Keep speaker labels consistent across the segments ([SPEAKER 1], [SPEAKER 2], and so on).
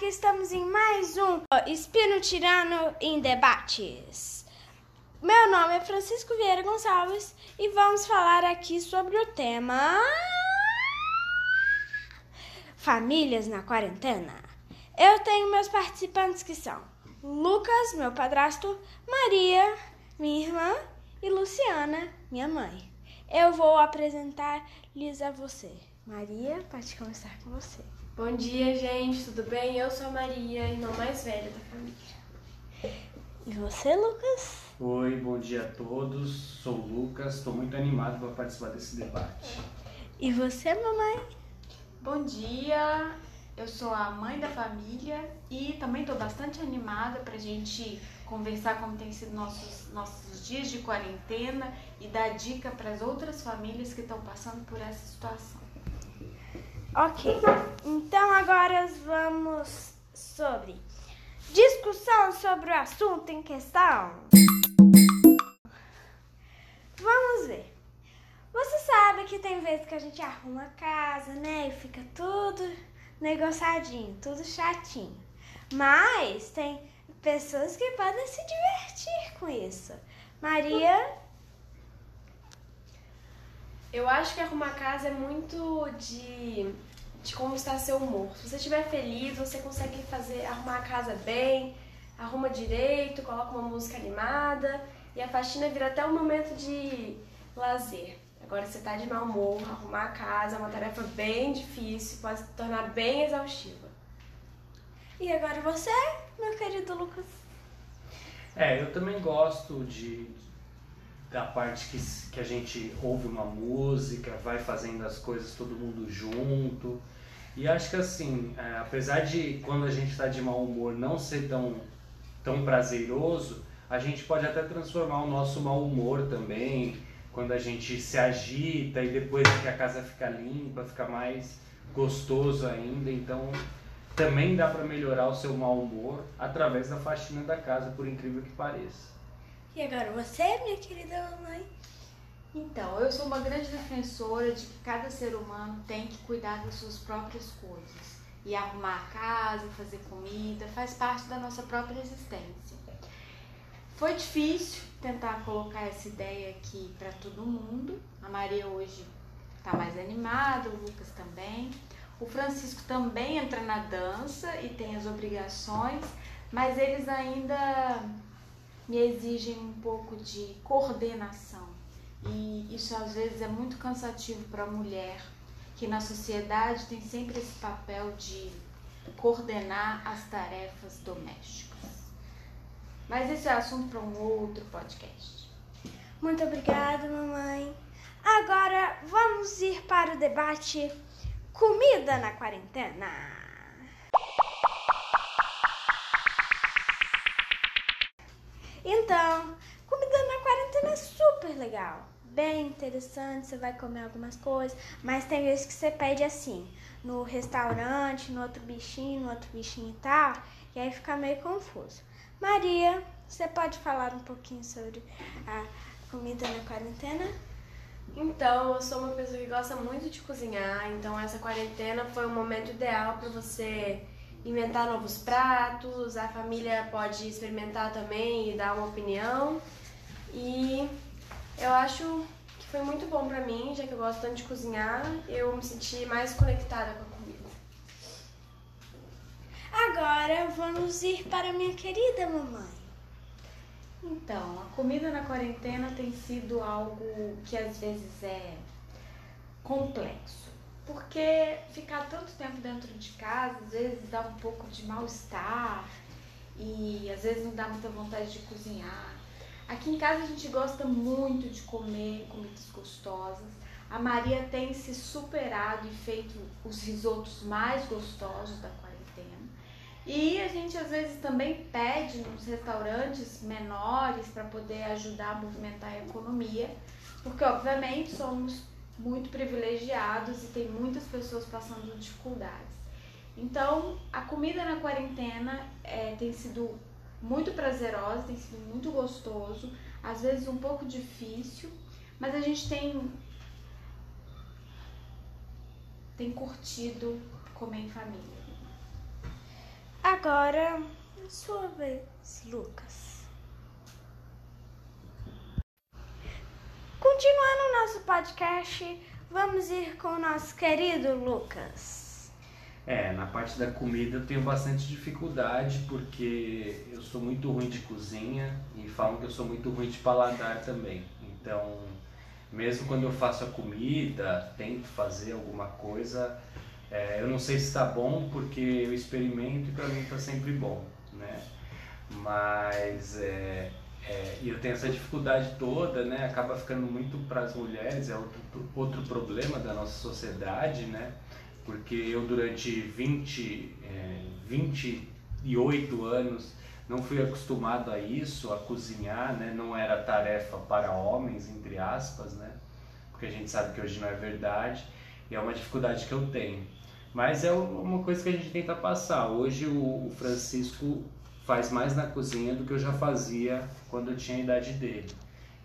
[SPEAKER 1] Aqui estamos em mais um Espino Tirano em Debates. Meu nome é Francisco Vieira Gonçalves e vamos falar aqui sobre o tema Famílias na quarentena. Eu tenho meus participantes que são Lucas, meu padrasto, Maria, minha irmã e Luciana, minha mãe. Eu vou apresentar-lhes a você. Maria, pode começar com você.
[SPEAKER 2] Bom dia, gente, tudo bem? Eu sou a Maria, irmã mais velha da família.
[SPEAKER 1] E você, Lucas?
[SPEAKER 3] Oi, bom dia a todos. Sou o Lucas, estou muito animado para participar desse debate.
[SPEAKER 1] E você, mamãe?
[SPEAKER 4] Bom dia, eu sou a mãe da família e também estou bastante animada para a gente conversar como tem sido nossos, nossos dias de quarentena e dar dica para as outras famílias que estão passando por essa situação.
[SPEAKER 1] Ok, então agora vamos sobre discussão sobre o assunto em questão. Vamos ver. Você sabe que tem vezes que a gente arruma a casa, né? E fica tudo negociadinho, tudo chatinho. Mas tem pessoas que podem se divertir com isso. Maria,
[SPEAKER 2] Eu acho que arrumar casa é muito de, de como está seu humor. Se você estiver feliz, você consegue fazer arrumar a casa bem, arruma direito, coloca uma música animada e a faxina vira até um momento de lazer. Agora, se você está de mau humor, arrumar a casa é uma tarefa bem difícil, pode se tornar bem exaustiva.
[SPEAKER 1] e agora você, meu querido Lucas?
[SPEAKER 3] É, eu também gosto de da parte que, que a gente ouve uma música, vai fazendo as coisas todo mundo junto. E acho que assim, é, apesar de quando a gente está de mau humor não ser tão, tão prazeroso, a gente pode até transformar o nosso mau humor também, quando a gente se agita e depois que a casa fica limpa, fica mais gostoso ainda. Então também dá para melhorar o seu mau humor através da faxina da casa, por incrível que pareça.
[SPEAKER 1] E agora você, minha querida mamãe?
[SPEAKER 4] Então, eu sou uma grande defensora de que cada ser humano tem que cuidar das suas próprias coisas. E arrumar a casa, fazer comida, faz parte da nossa própria existência. Foi difícil tentar colocar essa ideia aqui para todo mundo. A Maria hoje está mais animada, o Lucas também. O Francisco também entra na dança e tem as obrigações, mas eles ainda me exigem um pouco de coordenação. E isso às vezes é muito cansativo para a mulher, que na sociedade tem sempre esse papel de coordenar as tarefas domésticas. Mas esse é assunto para um outro podcast.
[SPEAKER 1] Muito obrigada, mamãe. Agora vamos ir para o debate Comida na quarentena. Então, comida na quarentena é super legal. Bem interessante, você vai comer algumas coisas, mas tem vezes que você pede assim, no restaurante, no outro bichinho, no outro bichinho e tal, e aí fica meio confuso. Maria, você pode falar um pouquinho sobre a comida na quarentena?
[SPEAKER 2] Então, eu sou uma pessoa que gosta muito de cozinhar, então essa quarentena foi um momento ideal para você inventar novos pratos, a família pode experimentar também e dar uma opinião. E eu acho que foi muito bom pra mim, já que eu gosto tanto de cozinhar, eu me senti mais conectada com a comida.
[SPEAKER 1] Agora vamos ir para minha querida mamãe.
[SPEAKER 4] Então, a comida na quarentena tem sido algo que às vezes é complexo. Porque ficar tanto tempo dentro de casa, às vezes dá um pouco de mal-estar e às vezes não dá muita vontade de cozinhar. Aqui em casa a gente gosta muito de comer comidas gostosas. A Maria tem se superado e feito os risotos mais gostosos da quarentena. E a gente às vezes também pede nos restaurantes menores para poder ajudar a movimentar a economia, porque obviamente somos muito privilegiados e tem muitas pessoas passando dificuldades. Então, a comida na quarentena é, tem sido muito prazerosa, tem sido muito gostoso, às vezes um pouco difícil, mas a gente tem tem curtido comer em família.
[SPEAKER 1] Agora, sua vez, Lucas. Continuando o nosso podcast, vamos ir com o nosso querido Lucas.
[SPEAKER 3] É, na parte da comida eu tenho bastante dificuldade porque eu sou muito ruim de cozinha e falam que eu sou muito ruim de paladar também. Então, mesmo quando eu faço a comida, tento fazer alguma coisa, é, eu não sei se está bom porque eu experimento e para mim está sempre bom, né? Mas é, é, e eu tenho essa dificuldade toda, né? Acaba ficando muito para as mulheres, é outro, outro problema da nossa sociedade, né? Porque eu durante 20, é, 28 anos não fui acostumado a isso, a cozinhar, né? Não era tarefa para homens, entre aspas, né? Porque a gente sabe que hoje não é verdade e é uma dificuldade que eu tenho. Mas é uma coisa que a gente tenta passar. Hoje o Francisco faz mais na cozinha do que eu já fazia quando eu tinha a idade dele.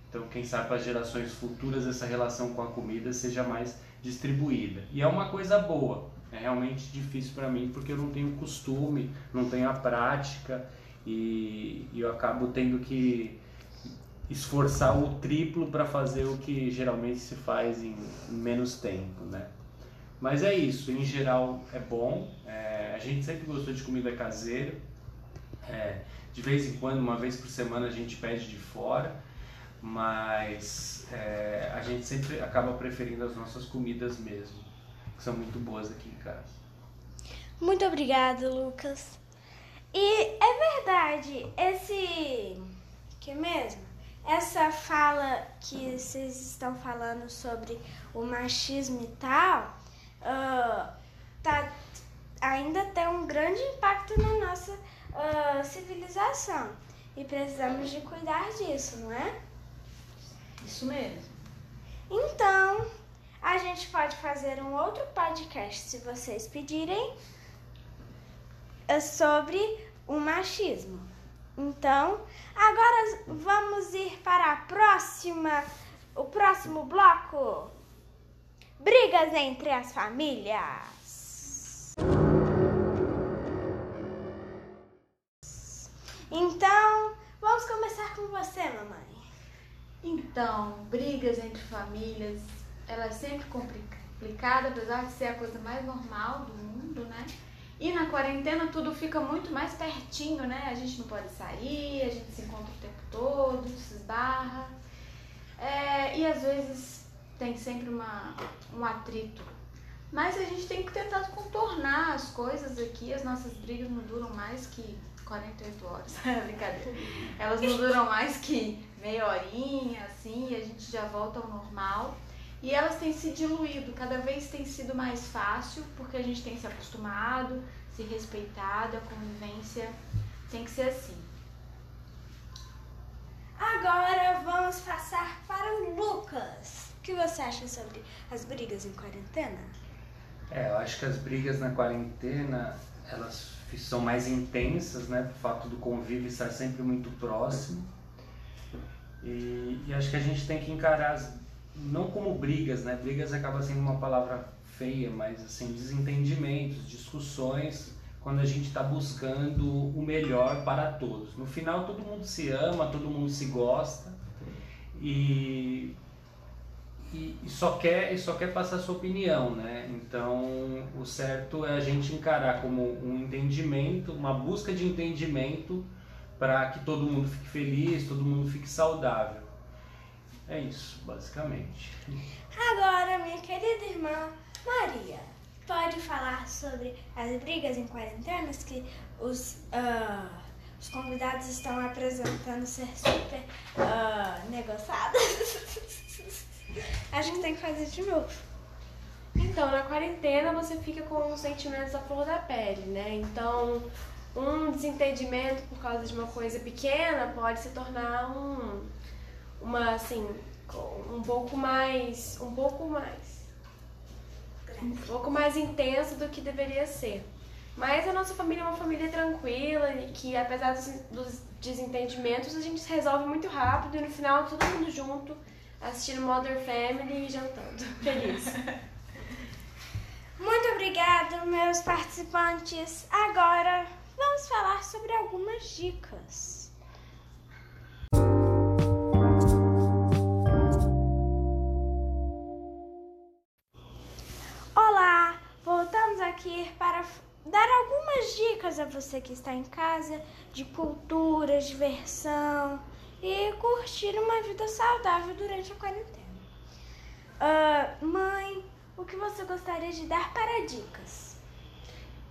[SPEAKER 3] Então, quem sabe para gerações futuras essa relação com a comida seja mais distribuída. E é uma coisa boa. É realmente difícil para mim porque eu não tenho costume, não tenho a prática e, e eu acabo tendo que esforçar o triplo para fazer o que geralmente se faz em menos tempo, né? Mas é isso, em geral é bom. É, a gente sempre gostou de comida caseira. É, de vez em quando, uma vez por semana, a gente pede de fora, mas é, a gente sempre acaba preferindo as nossas comidas mesmo, que são muito boas aqui em casa.
[SPEAKER 1] Muito obrigada, Lucas. E é verdade, esse. que mesmo? Essa fala que vocês estão falando sobre o machismo e tal, uh, tá, ainda tem um grande impacto na nossa uh, civilização. E precisamos de cuidar disso, não é?
[SPEAKER 4] Isso mesmo.
[SPEAKER 1] Então, a gente pode fazer um outro podcast, se vocês pedirem, é sobre o machismo. Então, agora vamos ir para a próxima, o próximo bloco. Brigas entre as famílias. Você, mamãe.
[SPEAKER 4] Então, brigas entre famílias, ela é sempre complicada, apesar de ser a coisa mais normal do mundo, né? E na quarentena tudo fica muito mais pertinho, né? A gente não pode sair, a gente se encontra o tempo todo, se esbarra. É, e às vezes tem sempre uma, um atrito. Mas a gente tem que tentar contornar as coisas aqui. As nossas brigas não duram mais que 48 horas. Brincadeira. Elas não duram mais que meia horinha, assim, e a gente já volta ao normal. E elas têm se diluído, cada vez tem sido mais fácil, porque a gente tem se acostumado, se respeitado, a convivência tem que ser assim.
[SPEAKER 1] Agora vamos passar para o Lucas. O que você acha sobre as brigas em quarentena?
[SPEAKER 3] É, eu acho que as brigas na quarentena, elas são mais intensas, né? Por fato do convívio estar sempre muito próximo. E, e acho que a gente tem que encarar as, não como brigas, né? Brigas acaba sendo uma palavra feia, mas assim, desentendimentos, discussões, quando a gente está buscando o melhor para todos. No final todo mundo se ama, todo mundo se gosta e, e, e só quer e só quer passar sua opinião, né? Então o certo é a gente encarar como um entendimento, uma busca de entendimento para que todo mundo fique feliz, todo mundo fique saudável. É isso, basicamente.
[SPEAKER 1] Agora, minha querida irmã Maria, pode falar sobre as brigas em quarentenas que os, uh, os convidados estão apresentando ser super uh, negociadas? Acho que tem que fazer de novo.
[SPEAKER 2] Então, na quarentena você fica com os sentimentos à flor da pele, né? Então, um desentendimento por causa de uma coisa pequena pode se tornar um, uma assim, um pouco mais, um pouco mais, um pouco mais intenso do que deveria ser. Mas a nossa família é uma família tranquila e que apesar dos, dos desentendimentos a gente resolve muito rápido e no final todo mundo junto assistindo Mother Family e jantando. Feliz.
[SPEAKER 1] Muito obrigado, meus participantes. Agora vamos vamos falar sobre algumas dicas. Olá, voltamos aqui para dar algumas dicas a você que está em casa de cultura, diversão e curtir uma vida saudável durante a quarentena. Uh, mãe, o que você gostaria de dar para dicas?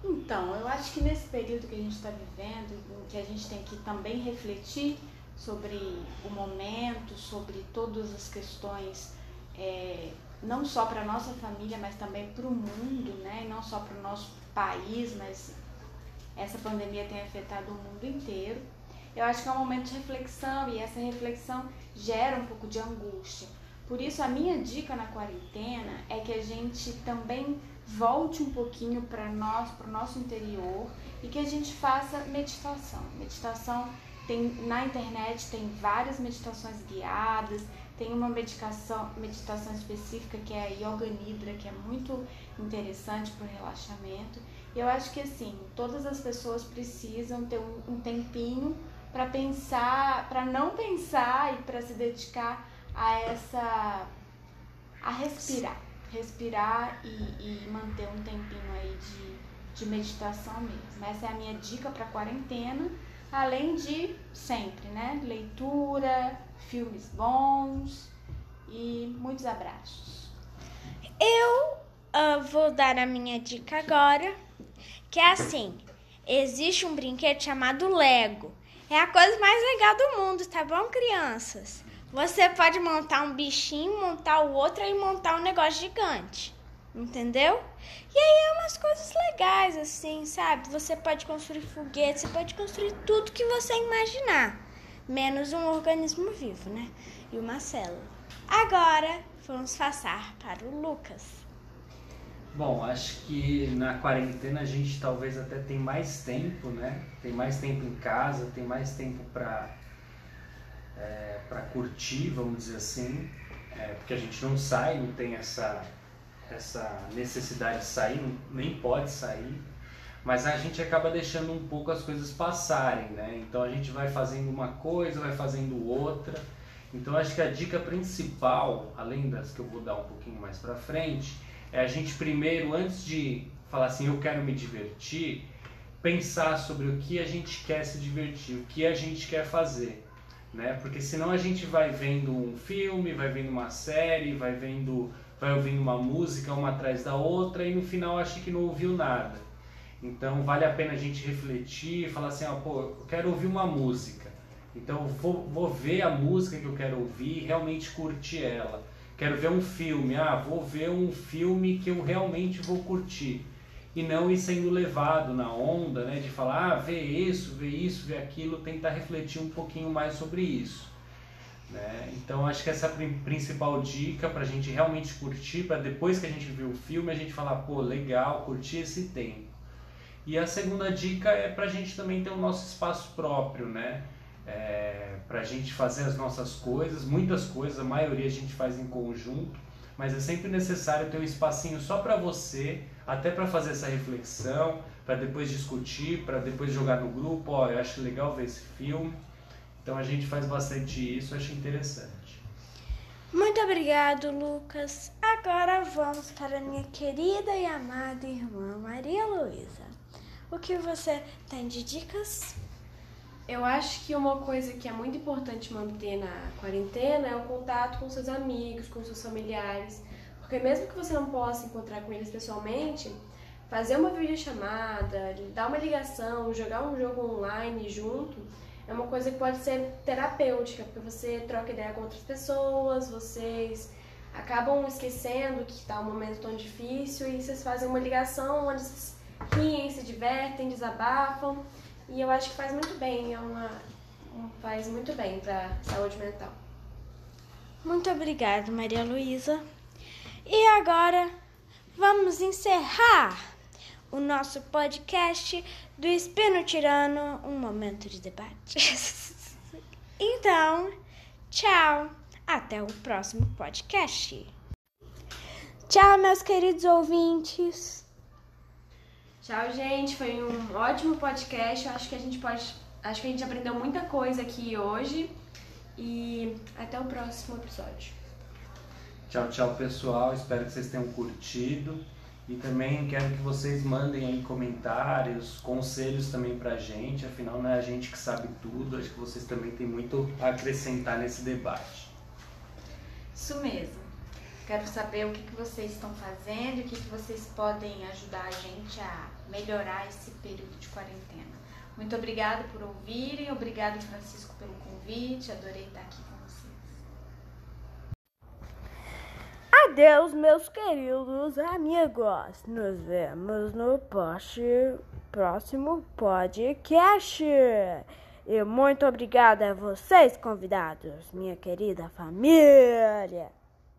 [SPEAKER 4] Então, eu acho que nesse período que a gente está vivendo, em que a gente tem que também refletir sobre o momento, sobre todas as questões, é, não só para a nossa família, mas também para o mundo, né? Não só para o nosso país, mas essa pandemia tem afetado o mundo inteiro. Eu acho que é um momento de reflexão e essa reflexão gera um pouco de angústia. Por isso, a minha dica na quarentena é que a gente também volte um pouquinho para nós, para o nosso interior e que a gente faça meditação. Meditação tem na internet tem várias meditações guiadas, tem uma meditação, meditação específica que é a Yoga Nidra, que é muito interessante para o relaxamento. E eu acho que assim, todas as pessoas precisam ter um, um tempinho para pensar, para não pensar e para se dedicar a essa a respirar, respirar e, e manter um tempinho aí de, de meditação mesmo. Essa é a minha dica para quarentena, além de sempre, né? Leitura, filmes bons e muitos abraços.
[SPEAKER 1] Eu uh, vou dar a minha dica agora, que é assim: existe um brinquedo chamado Lego. É a coisa mais legal do mundo, tá bom, crianças? Você pode montar um bichinho, montar o outro e montar um negócio gigante. Entendeu? E aí é umas coisas legais, assim, sabe? Você pode construir foguetes, você pode construir tudo que você imaginar. Menos um organismo vivo, né? E uma célula. Agora, vamos passar para o Lucas.
[SPEAKER 3] Bom, acho que na quarentena a gente talvez até tem mais tempo, né? Tem mais tempo em casa, tem mais tempo para é, para curtir, vamos dizer assim, é, porque a gente não sai, não tem essa, essa necessidade de sair, nem pode sair, mas a gente acaba deixando um pouco as coisas passarem, né? Então a gente vai fazendo uma coisa, vai fazendo outra. Então acho que a dica principal, além das que eu vou dar um pouquinho mais para frente, é a gente primeiro, antes de falar assim, eu quero me divertir, pensar sobre o que a gente quer se divertir, o que a gente quer fazer né? Porque senão a gente vai vendo um filme, vai vendo uma série, vai vendo, vai ouvindo uma música uma atrás da outra e no final acha que não ouviu nada. Então vale a pena a gente refletir falar assim, ó, pô, eu quero ouvir uma música. Então vou, vou ver a música que eu quero ouvir realmente curtir ela. Quero ver um filme, ah, vou ver um filme que eu realmente vou curtir e não ir sendo levado na onda, né, de falar, ah, vê isso, vê isso, vê aquilo, tentar refletir um pouquinho mais sobre isso. Né? Então acho que essa é a principal dica para a gente realmente curtir, para depois que a gente viu o filme a gente falar, pô, legal, curti esse tempo. E a segunda dica é para a gente também ter o nosso espaço próprio, né? É, para a gente fazer as nossas coisas, muitas coisas, a maioria a gente faz em conjunto, mas é sempre necessário ter um espacinho só para você, até para fazer essa reflexão, para depois discutir, para depois jogar no grupo, ó, eu acho legal ver esse filme. Então a gente faz bastante isso, acho interessante.
[SPEAKER 1] Muito obrigado, Lucas. Agora vamos para minha querida e amada irmã Maria Luísa. O que você tem de dicas?
[SPEAKER 2] Eu acho que uma coisa que é muito importante manter na quarentena é o contato com seus amigos, com seus familiares. Porque mesmo que você não possa encontrar com eles pessoalmente, fazer uma videochamada, dar uma ligação, jogar um jogo online junto, é uma coisa que pode ser terapêutica, porque você troca ideia com outras pessoas, vocês acabam esquecendo que está um momento tão difícil e vocês fazem uma ligação onde vocês riem, se divertem, desabafam. E eu acho que faz muito bem, é uma, faz muito bem para saúde mental.
[SPEAKER 1] Muito obrigada, Maria Luísa. E agora vamos encerrar o nosso podcast do Espino Tirano, um momento de debate. então, tchau, até o próximo podcast. Tchau, meus queridos ouvintes.
[SPEAKER 2] Tchau, gente. Foi um ótimo podcast. Eu acho que a gente pode. Acho que a gente aprendeu muita coisa aqui hoje. E até o próximo episódio.
[SPEAKER 3] Tchau, tchau, pessoal. Espero que vocês tenham curtido. E também quero que vocês mandem aí comentários, conselhos também pra gente. Afinal, não é a gente que sabe tudo. Acho que vocês também têm muito a acrescentar nesse debate.
[SPEAKER 4] Isso mesmo. Quero saber o que, que vocês estão fazendo e o que, que vocês podem ajudar a gente a melhorar esse período de quarentena. Muito obrigada por ouvirem, obrigado Francisco pelo convite, adorei estar aqui com vocês.
[SPEAKER 1] Adeus, meus queridos amigos. Nos vemos no próximo podcast. E muito obrigada a vocês, convidados, minha querida família.